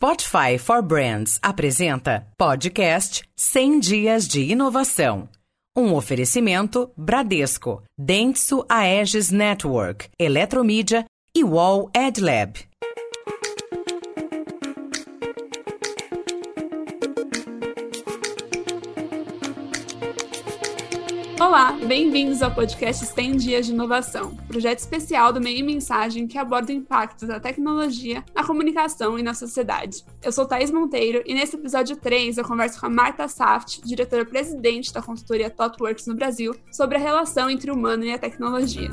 Spotify for Brands apresenta podcast 100 Dias de Inovação. Um oferecimento Bradesco, Dentsu Aegis Network, Eletromídia e Wall Ed Olá, bem-vindos ao podcast 100 Dias de Inovação, projeto especial do Meio Mensagem que aborda o impacto da tecnologia na comunicação e na sociedade. Eu sou Thaís Monteiro e nesse episódio 3 eu converso com a Marta Saft, diretora-presidente da consultoria ThoughtWorks no Brasil, sobre a relação entre o humano e a tecnologia.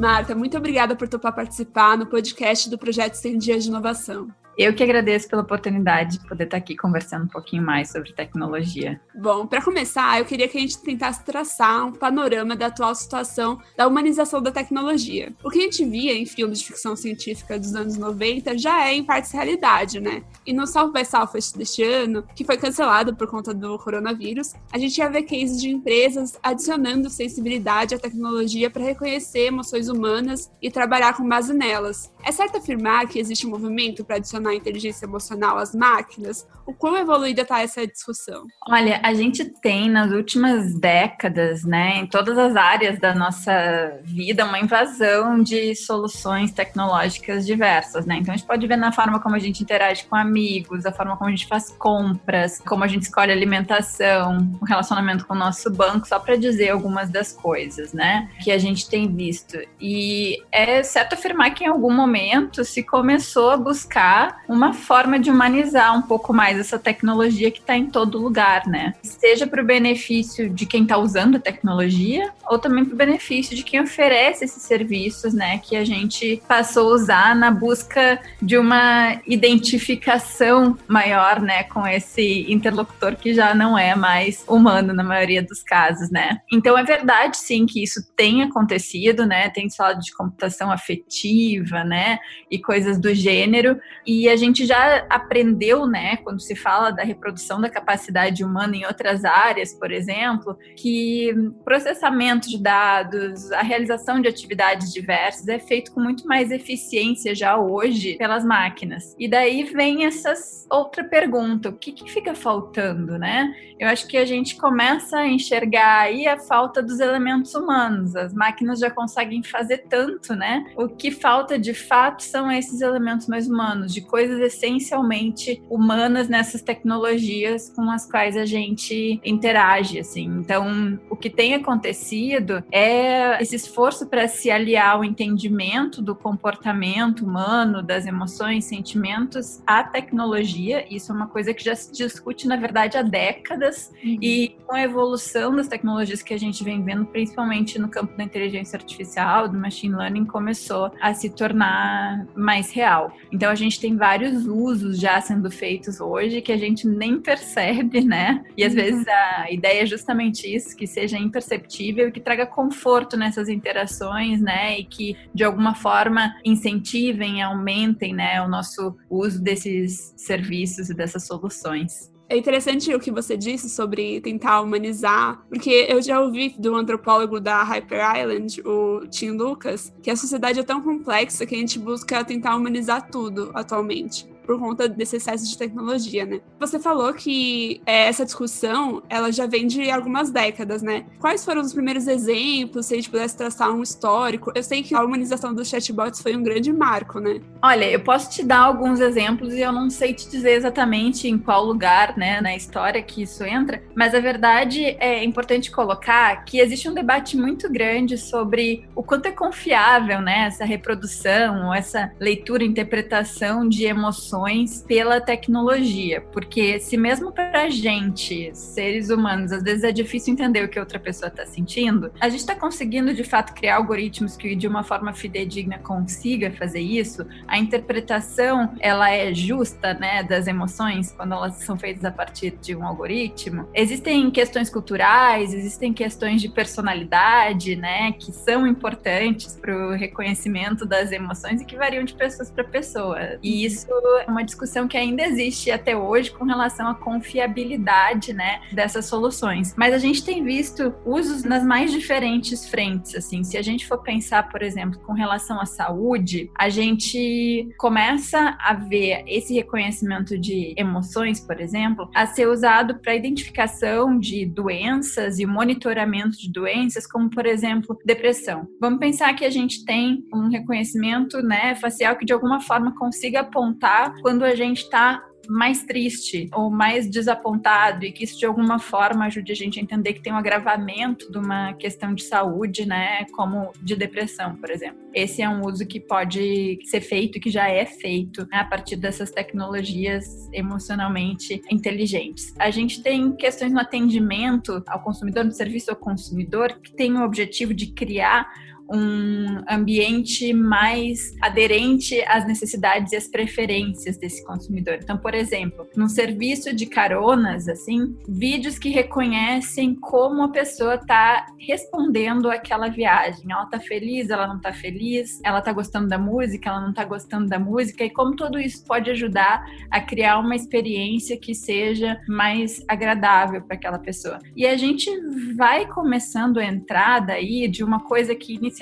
Marta, muito obrigada por topar participar no podcast do projeto 100 Dias de Inovação. Eu que agradeço pela oportunidade de poder estar aqui conversando um pouquinho mais sobre tecnologia. Bom, para começar, eu queria que a gente tentasse traçar um panorama da atual situação da humanização da tecnologia. O que a gente via em filmes de ficção científica dos anos 90 já é em partes realidade, né? E no South by Southwest deste ano, que foi cancelado por conta do coronavírus, a gente ia ver cases de empresas adicionando sensibilidade à tecnologia para reconhecer emoções humanas e trabalhar com base nelas. É certo afirmar que existe um movimento para adicionar inteligência emocional às máquinas? O quão evoluída está essa discussão? Olha, a gente tem nas últimas décadas, né, em todas as áreas da nossa vida, uma invasão de soluções tecnológicas diversas, né? Então a gente pode ver na forma como a gente interage com amigos, a forma como a gente faz compras, como a gente escolhe alimentação, o relacionamento com o nosso banco, só para dizer algumas das coisas, né, que a gente tem visto. E é certo afirmar que em algum momento se começou a buscar uma forma de humanizar um pouco mais essa tecnologia que está em todo lugar, né? Seja para o benefício de quem está usando a tecnologia, ou também para o benefício de quem oferece esses serviços, né? Que a gente passou a usar na busca de uma identificação maior, né? Com esse interlocutor que já não é mais humano na maioria dos casos, né? Então é verdade, sim, que isso tem acontecido, né? Tem falado de computação afetiva, né? E coisas do gênero. E a gente já aprendeu, né, quando se fala da reprodução da capacidade humana em outras áreas, por exemplo, que processamento de dados, a realização de atividades diversas é feito com muito mais eficiência já hoje pelas máquinas. E daí vem essa outra pergunta: o que, que fica faltando, né? Eu acho que a gente começa a enxergar aí a falta dos elementos humanos. As máquinas já conseguem fazer tanto, né? O que falta de fato são esses elementos mais humanos, de coisas essencialmente humanas nessas tecnologias com as quais a gente interage, assim. Então, o que tem acontecido é esse esforço para se aliar ao entendimento do comportamento humano, das emoções, sentimentos à tecnologia. Isso é uma coisa que já se discute, na verdade, há décadas uhum. e com a evolução das tecnologias que a gente vem vendo, principalmente no campo da inteligência artificial, do machine learning, começou a se tornar mais real. Então, a gente tem vários usos já sendo feitos hoje que a gente nem percebe, né? E às uhum. vezes a ideia é justamente isso, que seja imperceptível e que traga conforto nessas interações, né? E que de alguma forma incentivem, aumentem, né, o nosso uso desses serviços e dessas soluções. É interessante o que você disse sobre tentar humanizar, porque eu já ouvi do antropólogo da Hyper Island, o Tim Lucas, que a sociedade é tão complexa que a gente busca tentar humanizar tudo atualmente por conta desse excesso de tecnologia, né? Você falou que é, essa discussão, ela já vem de algumas décadas, né? Quais foram os primeiros exemplos, se a gente pudesse traçar um histórico? Eu sei que a humanização dos chatbots foi um grande marco, né? Olha, eu posso te dar alguns exemplos e eu não sei te dizer exatamente em qual lugar, né, na história que isso entra, mas a verdade é importante colocar que existe um debate muito grande sobre o quanto é confiável, né, essa reprodução, essa leitura, interpretação de emoções pela tecnologia, porque se mesmo para a gente, seres humanos, às vezes é difícil entender o que outra pessoa está sentindo, a gente está conseguindo de fato criar algoritmos que de uma forma fidedigna consiga fazer isso. A interpretação ela é justa, né, das emoções quando elas são feitas a partir de um algoritmo. Existem questões culturais, existem questões de personalidade, né, que são importantes para o reconhecimento das emoções e que variam de pessoas para pessoa. E isso uma discussão que ainda existe até hoje com relação à confiabilidade, né, dessas soluções. Mas a gente tem visto usos nas mais diferentes frentes, assim. Se a gente for pensar, por exemplo, com relação à saúde, a gente começa a ver esse reconhecimento de emoções, por exemplo, a ser usado para identificação de doenças e monitoramento de doenças, como por exemplo, depressão. Vamos pensar que a gente tem um reconhecimento, né, facial que de alguma forma consiga apontar quando a gente está mais triste ou mais desapontado e que isso de alguma forma ajude a gente a entender que tem um agravamento de uma questão de saúde, né, como de depressão, por exemplo. Esse é um uso que pode ser feito que já é feito né, a partir dessas tecnologias emocionalmente inteligentes. A gente tem questões no atendimento ao consumidor, no serviço ao consumidor, que tem o objetivo de criar um ambiente mais aderente às necessidades e às preferências desse consumidor. Então, por exemplo, num serviço de caronas, assim, vídeos que reconhecem como a pessoa está respondendo àquela viagem. Ela está feliz, ela não está feliz, ela está gostando da música, ela não está gostando da música, e como tudo isso pode ajudar a criar uma experiência que seja mais agradável para aquela pessoa. E a gente vai começando a entrar daí de uma coisa que inicialmente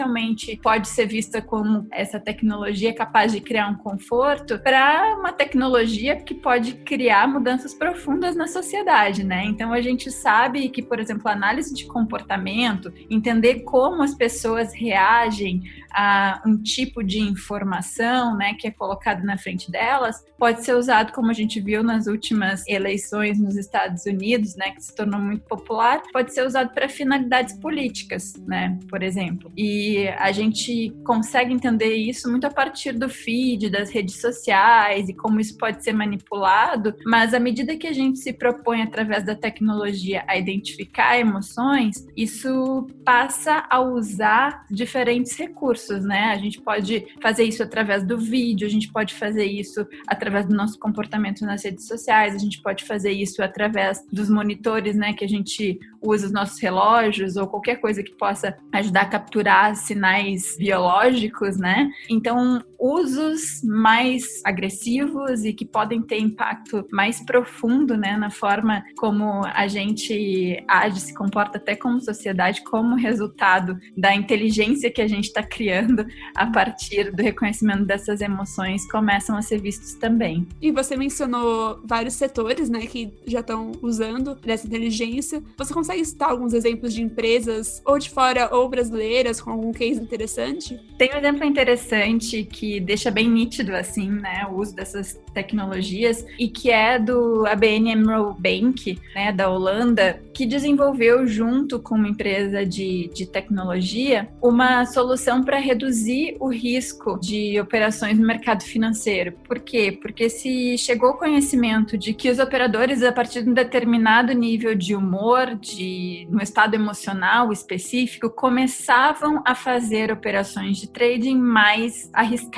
pode ser vista como essa tecnologia capaz de criar um conforto, para uma tecnologia que pode criar mudanças profundas na sociedade, né? Então a gente sabe que, por exemplo, análise de comportamento, entender como as pessoas reagem a um tipo de informação, né, que é colocado na frente delas, pode ser usado como a gente viu nas últimas eleições nos Estados Unidos, né, que se tornou muito popular, pode ser usado para finalidades políticas, né, por exemplo. E a gente consegue entender isso muito a partir do feed, das redes sociais e como isso pode ser manipulado, mas à medida que a gente se propõe através da tecnologia a identificar emoções, isso passa a usar diferentes recursos recursos, né? A gente pode fazer isso através do vídeo, a gente pode fazer isso através do nosso comportamento nas redes sociais, a gente pode fazer isso através dos monitores, né, que a gente usa os nossos relógios ou qualquer coisa que possa ajudar a capturar sinais biológicos, né? Então, usos mais agressivos e que podem ter impacto mais profundo, né, na forma como a gente age, se comporta até como sociedade, como resultado da inteligência que a gente está criando a partir do reconhecimento dessas emoções, começam a ser vistos também. E você mencionou vários setores, né, que já estão usando dessa inteligência. Você consegue citar alguns exemplos de empresas ou de fora ou brasileiras com algum case interessante? Tem um exemplo interessante que deixa bem nítido assim, né, o uso dessas tecnologias e que é do ABN AMRO Bank, né, da Holanda, que desenvolveu junto com uma empresa de, de tecnologia uma solução para reduzir o risco de operações no mercado financeiro. Por quê? Porque se chegou o conhecimento de que os operadores a partir de um determinado nível de humor, de no estado emocional específico, começavam a fazer operações de trading mais arriscadas.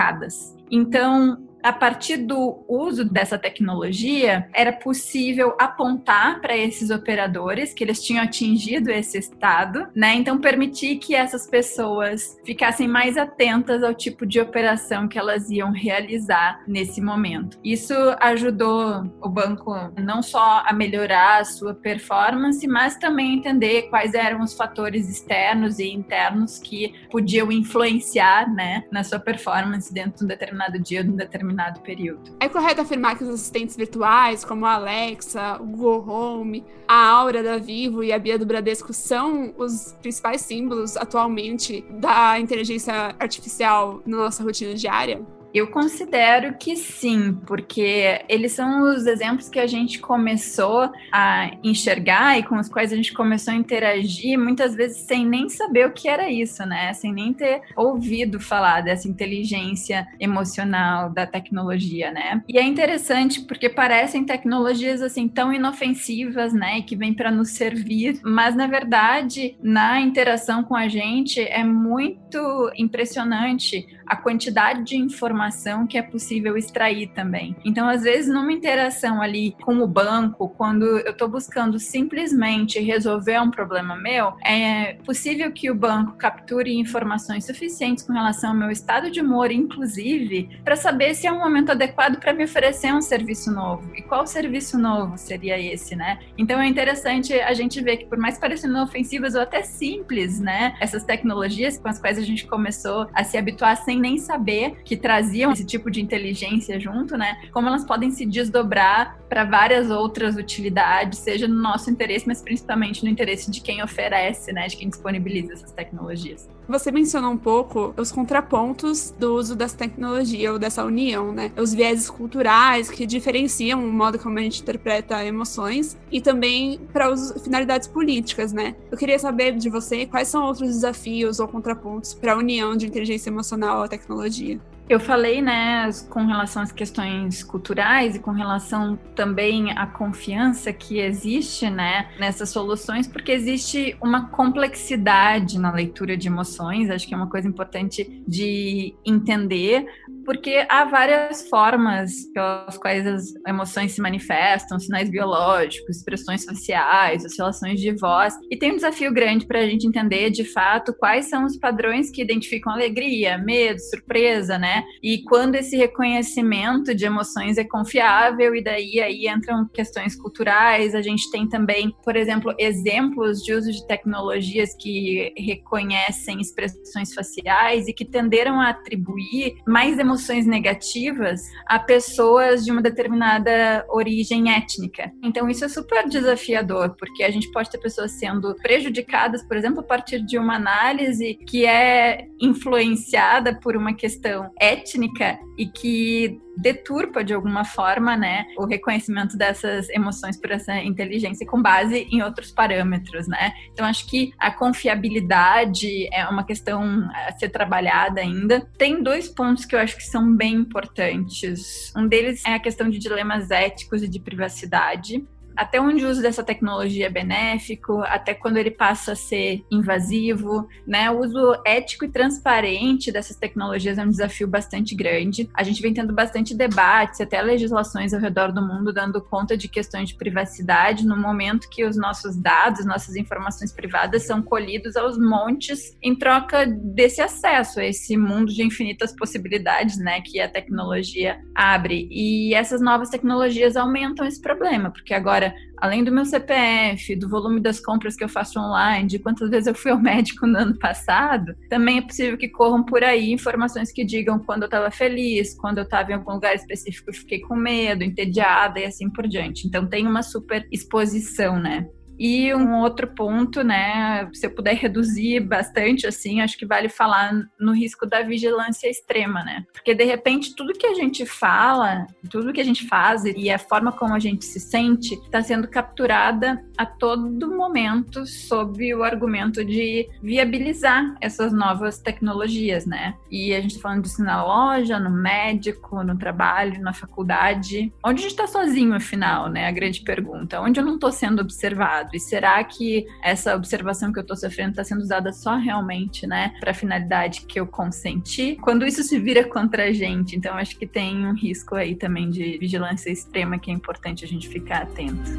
Então, a partir do uso dessa tecnologia, era possível apontar para esses operadores que eles tinham atingido esse estado, né? Então, permitir que essas pessoas ficassem mais atentas ao tipo de operação que elas iam realizar nesse momento. Isso ajudou o banco não só a melhorar a sua performance, mas também entender quais eram os fatores externos e internos que podiam influenciar, né, na sua performance dentro de um determinado dia, de um determinado determinado período. É correto afirmar que os assistentes virtuais, como a Alexa, o Google Home, a Aura da Vivo e a Bia do Bradesco são os principais símbolos atualmente da inteligência artificial na nossa rotina diária? Eu considero que sim, porque eles são os exemplos que a gente começou a enxergar e com os quais a gente começou a interagir, muitas vezes sem nem saber o que era isso, né? Sem nem ter ouvido falar dessa inteligência emocional da tecnologia, né? E é interessante porque parecem tecnologias assim tão inofensivas, né, que vêm para nos servir, mas na verdade, na interação com a gente é muito impressionante a quantidade de informação informação que é possível extrair também. Então, às vezes, numa interação ali com o banco, quando eu estou buscando simplesmente resolver um problema meu, é possível que o banco capture informações suficientes com relação ao meu estado de humor, inclusive, para saber se é um momento adequado para me oferecer um serviço novo. E qual serviço novo seria esse, né? Então é interessante a gente ver que, por mais parecendo ofensivas ou até simples, né, essas tecnologias com as quais a gente começou a se habituar sem nem saber que traziam esse tipo de inteligência junto, né, como elas podem se desdobrar para várias outras utilidades, seja no nosso interesse, mas principalmente no interesse de quem oferece, né, de quem disponibiliza essas tecnologias. Você mencionou um pouco os contrapontos do uso dessa tecnologia ou dessa união, né? Os vieses culturais que diferenciam o modo como a gente interpreta emoções e também para finalidades políticas, né? Eu queria saber de você quais são outros desafios ou contrapontos para a união de inteligência emocional à tecnologia. Eu falei, né, com relação às questões culturais e com relação também à confiança que existe, né, nessas soluções, porque existe uma complexidade na leitura de emoções, acho que é uma coisa importante de entender, porque há várias formas pelas quais as emoções se manifestam, sinais biológicos, expressões faciais, oscilações de voz, e tem um desafio grande para a gente entender, de fato, quais são os padrões que identificam alegria, medo, surpresa, e quando esse reconhecimento de emoções é confiável, e daí aí entram questões culturais, a gente tem também, por exemplo, exemplos de uso de tecnologias que reconhecem expressões faciais e que tenderam a atribuir mais emoções negativas a pessoas de uma determinada origem étnica. Então isso é super desafiador, porque a gente pode ter pessoas sendo prejudicadas, por exemplo, a partir de uma análise que é influenciada por uma questão étnica étnica e que deturpa de alguma forma, né, o reconhecimento dessas emoções por essa inteligência com base em outros parâmetros, né? Então acho que a confiabilidade é uma questão a ser trabalhada ainda. Tem dois pontos que eu acho que são bem importantes. Um deles é a questão de dilemas éticos e de privacidade até onde o uso dessa tecnologia é benéfico, até quando ele passa a ser invasivo, né? O uso ético e transparente dessas tecnologias é um desafio bastante grande. A gente vem tendo bastante debates, até legislações ao redor do mundo dando conta de questões de privacidade no momento que os nossos dados, nossas informações privadas são colhidos aos montes em troca desse acesso a esse mundo de infinitas possibilidades, né, que a tecnologia abre. E essas novas tecnologias aumentam esse problema, porque agora além do meu CPF, do volume das compras que eu faço online, de quantas vezes eu fui ao médico no ano passado, também é possível que corram por aí informações que digam quando eu estava feliz, quando eu estava em algum lugar específico e fiquei com medo, entediada e assim por diante. Então tem uma super exposição, né? E um outro ponto, né, se eu puder reduzir bastante, assim, acho que vale falar no risco da vigilância extrema, né? Porque de repente tudo que a gente fala, tudo que a gente faz e a forma como a gente se sente está sendo capturada a todo momento sob o argumento de viabilizar essas novas tecnologias, né? E a gente está falando disso na loja, no médico, no trabalho, na faculdade. Onde a gente está sozinho, afinal, né? A grande pergunta. Onde eu não estou sendo observado? E será que essa observação que eu estou sofrendo está sendo usada só realmente, né, para a finalidade que eu consenti? Quando isso se vira contra a gente, então acho que tem um risco aí também de vigilância extrema que é importante a gente ficar atento.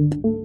E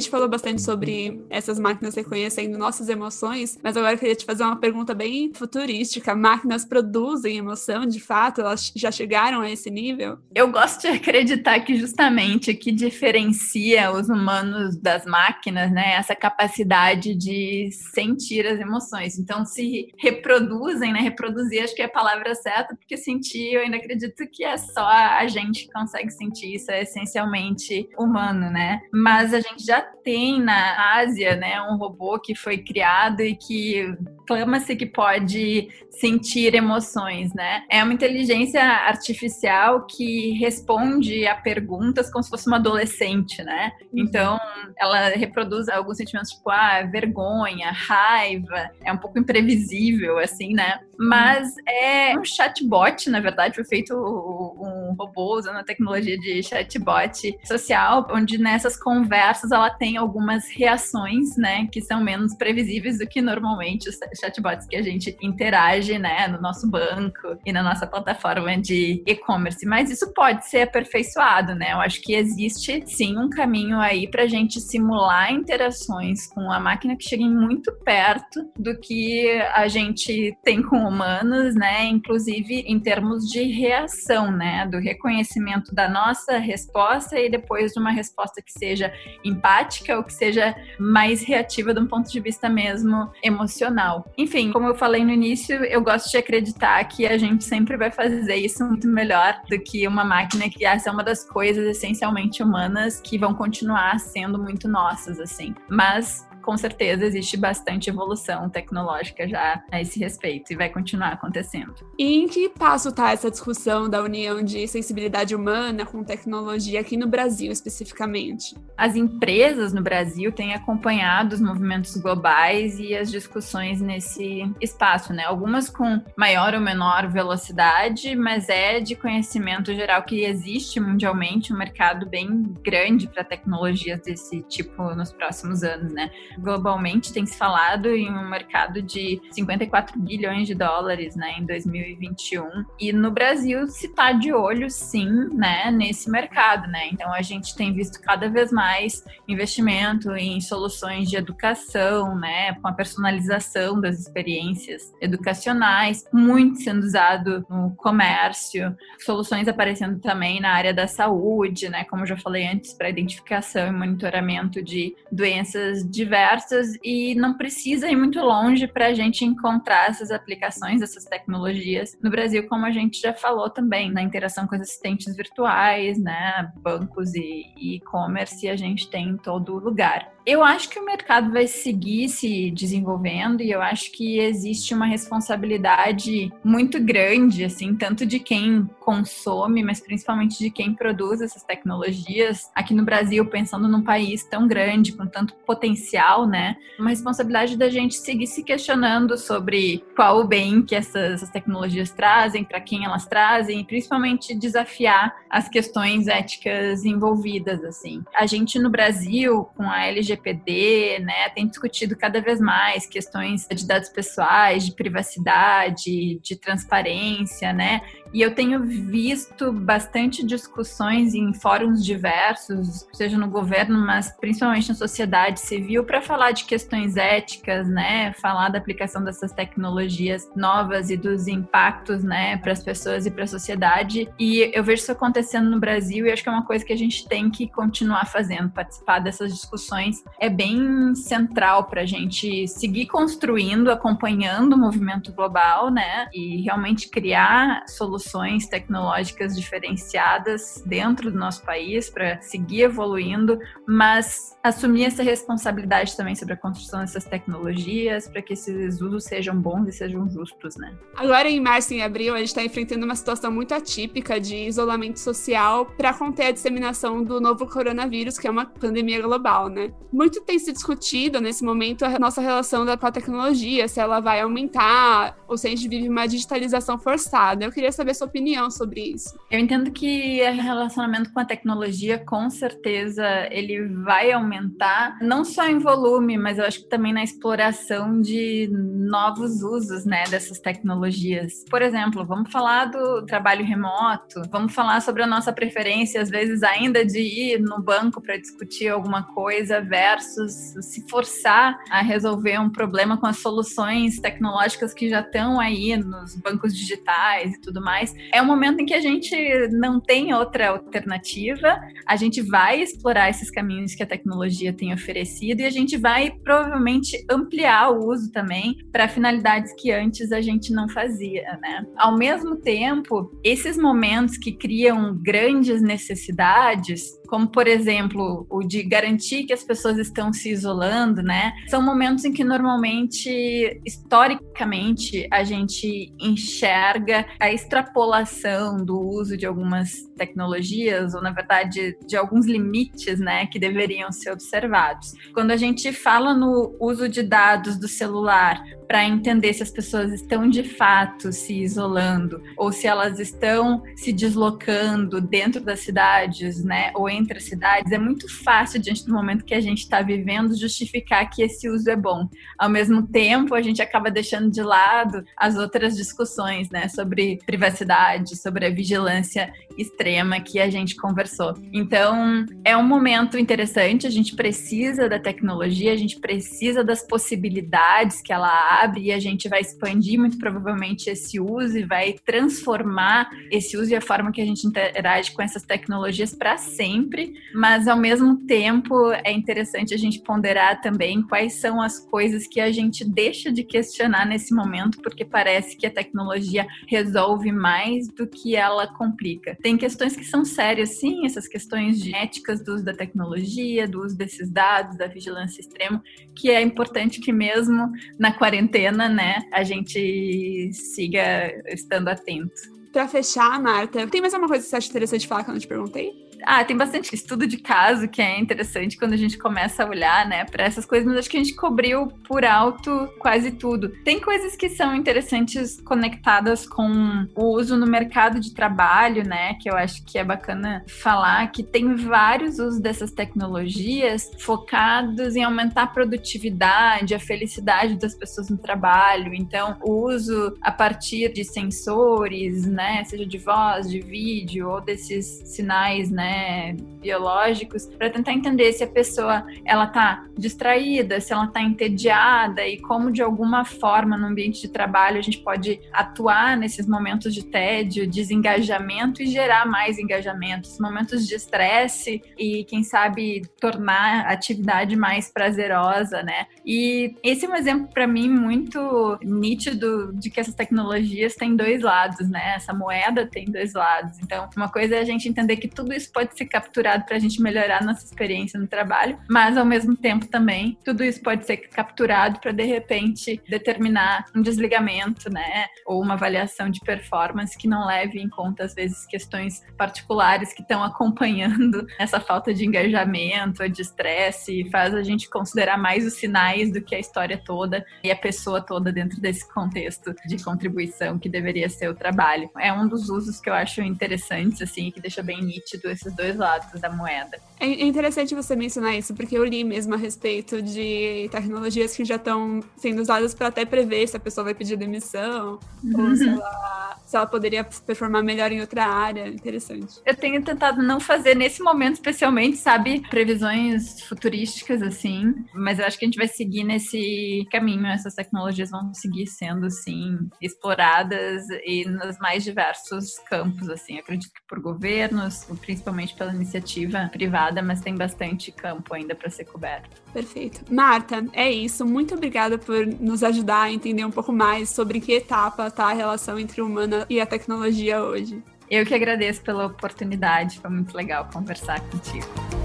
gente falou bastante sobre essas máquinas reconhecendo nossas emoções, mas agora eu queria te fazer uma pergunta bem futurística. Máquinas produzem emoção, de fato? Elas já chegaram a esse nível? Eu gosto de acreditar que justamente o que diferencia os humanos das máquinas, né, é essa capacidade de sentir as emoções. Então, se reproduzem, né, reproduzir acho que é a palavra certa, porque sentir eu ainda acredito que é só a gente que consegue sentir isso, é essencialmente humano, né? Mas a gente já tem na Ásia, né, um robô que foi criado e que clama-se que pode sentir emoções, né? É uma inteligência artificial que responde a perguntas como se fosse uma adolescente, né? Uhum. Então, ela reproduz alguns sentimentos tipo, ah, vergonha, raiva, é um pouco imprevisível, assim, né? Mas é um chatbot, na verdade, foi feito um robô, usando a tecnologia de chatbot social, onde nessas conversas ela tem algumas reações, né, que são menos previsíveis do que normalmente os chatbots que a gente interage, né, no nosso banco e na nossa plataforma de e-commerce. Mas isso pode ser aperfeiçoado, né? Eu acho que existe sim um caminho aí para a gente simular interações com a máquina que cheguem muito perto do que a gente tem com humanos, né? Inclusive em termos de reação, né? Do reconhecimento da nossa resposta e depois de uma resposta que seja empática ou que seja mais reativa de um ponto de vista mesmo emocional. Enfim, como eu falei no início, eu gosto de acreditar que a gente sempre vai fazer isso muito melhor do que uma máquina que essa é uma das coisas essencialmente humanas que vão continuar sendo muito nossas assim. Mas com certeza existe bastante evolução tecnológica já a esse respeito e vai continuar acontecendo. E em que passo está essa discussão da união de sensibilidade humana com tecnologia aqui no Brasil especificamente? As empresas no Brasil têm acompanhado os movimentos globais e as discussões nesse espaço, né? Algumas com maior ou menor velocidade, mas é de conhecimento geral que existe mundialmente um mercado bem grande para tecnologias desse tipo nos próximos anos, né? Globalmente tem se falado em um mercado de 54 bilhões de dólares, né, em 2021. E no Brasil se está de olho, sim, né, nesse mercado, né. Então a gente tem visto cada vez mais investimento em soluções de educação, né, com a personalização das experiências educacionais, muito sendo usado no comércio, soluções aparecendo também na área da saúde, né, como já falei antes, para identificação e monitoramento de doenças diversas diversas e não precisa ir muito longe para a gente encontrar essas aplicações, essas tecnologias no Brasil, como a gente já falou também, na interação com os assistentes virtuais, né, bancos e e-commerce, a gente tem em todo lugar. Eu acho que o mercado vai seguir se desenvolvendo e eu acho que existe uma responsabilidade muito grande, assim, tanto de quem consome, mas principalmente de quem produz essas tecnologias. Aqui no Brasil, pensando num país tão grande, com tanto potencial, né? Uma responsabilidade da gente seguir se questionando sobre qual o bem que essas, essas tecnologias trazem, para quem elas trazem, e principalmente desafiar as questões éticas envolvidas, assim. A gente no Brasil, com a LG LGPD, né, tem discutido cada vez mais questões de dados pessoais, de privacidade, de transparência, né? E eu tenho visto bastante discussões em fóruns diversos, seja no governo, mas principalmente na sociedade civil, para falar de questões éticas, né? Falar da aplicação dessas tecnologias novas e dos impactos, né, para as pessoas e para a sociedade. E eu vejo isso acontecendo no Brasil e acho que é uma coisa que a gente tem que continuar fazendo, participar dessas discussões é bem central para a gente seguir construindo, acompanhando o movimento global, né? E realmente criar soluções soluções tecnológicas diferenciadas dentro do nosso país para seguir evoluindo, mas assumir essa responsabilidade também sobre a construção dessas tecnologias para que esses usos sejam bons e sejam justos, né? Agora em março e abril a gente está enfrentando uma situação muito atípica de isolamento social para conter a disseminação do novo coronavírus, que é uma pandemia global, né? Muito tem se discutido nesse momento a nossa relação com a tecnologia, se ela vai aumentar ou se a gente vive uma digitalização forçada. Eu queria saber saber sua opinião sobre isso. Eu entendo que o relacionamento com a tecnologia, com certeza, ele vai aumentar, não só em volume, mas eu acho que também na exploração de novos usos, né, dessas tecnologias. Por exemplo, vamos falar do trabalho remoto, vamos falar sobre a nossa preferência, às vezes, ainda de ir no banco para discutir alguma coisa versus se forçar a resolver um problema com as soluções tecnológicas que já estão aí nos bancos digitais e tudo mais mais. É um momento em que a gente não tem outra alternativa, a gente vai explorar esses caminhos que a tecnologia tem oferecido e a gente vai provavelmente ampliar o uso também para finalidades que antes a gente não fazia, né? Ao mesmo tempo, esses momentos que criam grandes necessidades como por exemplo o de garantir que as pessoas estão se isolando, né? São momentos em que normalmente, historicamente, a gente enxerga a extrapolação do uso de algumas tecnologias, ou na verdade de alguns limites, né, que deveriam ser observados. Quando a gente fala no uso de dados do celular para entender se as pessoas estão de fato se isolando ou se elas estão se deslocando dentro das cidades, né, ou entre as cidades, é muito fácil diante do momento que a gente está vivendo justificar que esse uso é bom. Ao mesmo tempo, a gente acaba deixando de lado as outras discussões, né, sobre privacidade, sobre a vigilância extrema que a gente conversou. Então, é um momento interessante, a gente precisa da tecnologia, a gente precisa das possibilidades que ela abre e a gente vai expandir muito provavelmente esse uso e vai transformar esse uso e a forma que a gente interage com essas tecnologias para sempre, mas ao mesmo tempo é interessante a gente ponderar também quais são as coisas que a gente deixa de questionar nesse momento, porque parece que a tecnologia resolve mais do que ela complica. Tem questões que são sérias, sim, essas questões de éticas do uso da tecnologia, do uso desses dados, da vigilância extrema, que é importante que mesmo na quarentena, né, a gente siga estando atento. Para fechar, Marta, tem mais alguma coisa que você acha interessante falar que eu não te perguntei? Ah, tem bastante estudo de caso que é interessante quando a gente começa a olhar, né, para essas coisas, mas acho que a gente cobriu por alto quase tudo. Tem coisas que são interessantes conectadas com o uso no mercado de trabalho, né, que eu acho que é bacana falar que tem vários usos dessas tecnologias focados em aumentar a produtividade, a felicidade das pessoas no trabalho. Então, o uso a partir de sensores, né, seja de voz, de vídeo ou desses sinais, né, né, biológicos, para tentar entender se a pessoa ela tá distraída, se ela tá entediada e como de alguma forma no ambiente de trabalho a gente pode atuar nesses momentos de tédio, desengajamento e gerar mais engajamento, momentos de estresse e quem sabe tornar a atividade mais prazerosa, né? E esse é um exemplo para mim muito nítido de que essas tecnologias têm dois lados, né? Essa moeda tem dois lados. Então, uma coisa é a gente entender que tudo isso pode ser capturado para a gente melhorar nossa experiência no trabalho, mas ao mesmo tempo também tudo isso pode ser capturado para de repente determinar um desligamento, né, ou uma avaliação de performance que não leve em conta às vezes questões particulares que estão acompanhando essa falta de engajamento, de estresse, faz a gente considerar mais os sinais do que a história toda e a pessoa toda dentro desse contexto de contribuição que deveria ser o trabalho. É um dos usos que eu acho interessantes assim, que deixa bem nítido esse dois lados da moeda. É interessante você mencionar isso, porque eu li mesmo a respeito de tecnologias que já estão sendo usadas para até prever se a pessoa vai pedir demissão, uhum. ou se ela, se ela poderia performar melhor em outra área. Interessante. Eu tenho tentado não fazer nesse momento, especialmente, sabe, previsões futurísticas, assim, mas eu acho que a gente vai seguir nesse caminho. Essas tecnologias vão seguir sendo, assim, exploradas e nos mais diversos campos, assim. Eu acredito que por governos, principalmente principalmente pela iniciativa privada, mas tem bastante campo ainda para ser coberto. Perfeito. Marta, é isso. Muito obrigada por nos ajudar a entender um pouco mais sobre que etapa está a relação entre o humano e a tecnologia hoje. Eu que agradeço pela oportunidade, foi muito legal conversar contigo.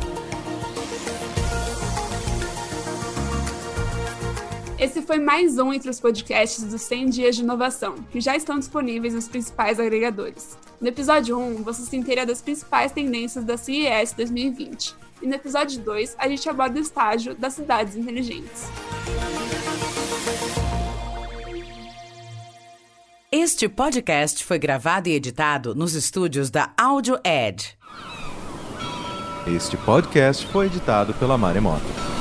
Esse foi mais um entre os podcasts dos 100 Dias de Inovação, que já estão disponíveis nos principais agregadores. No episódio 1, você se inteira das principais tendências da CES 2020. E no episódio 2, a gente aborda o estágio das cidades inteligentes. Este podcast foi gravado e editado nos estúdios da Audio Edge. Este podcast foi editado pela Maremoto.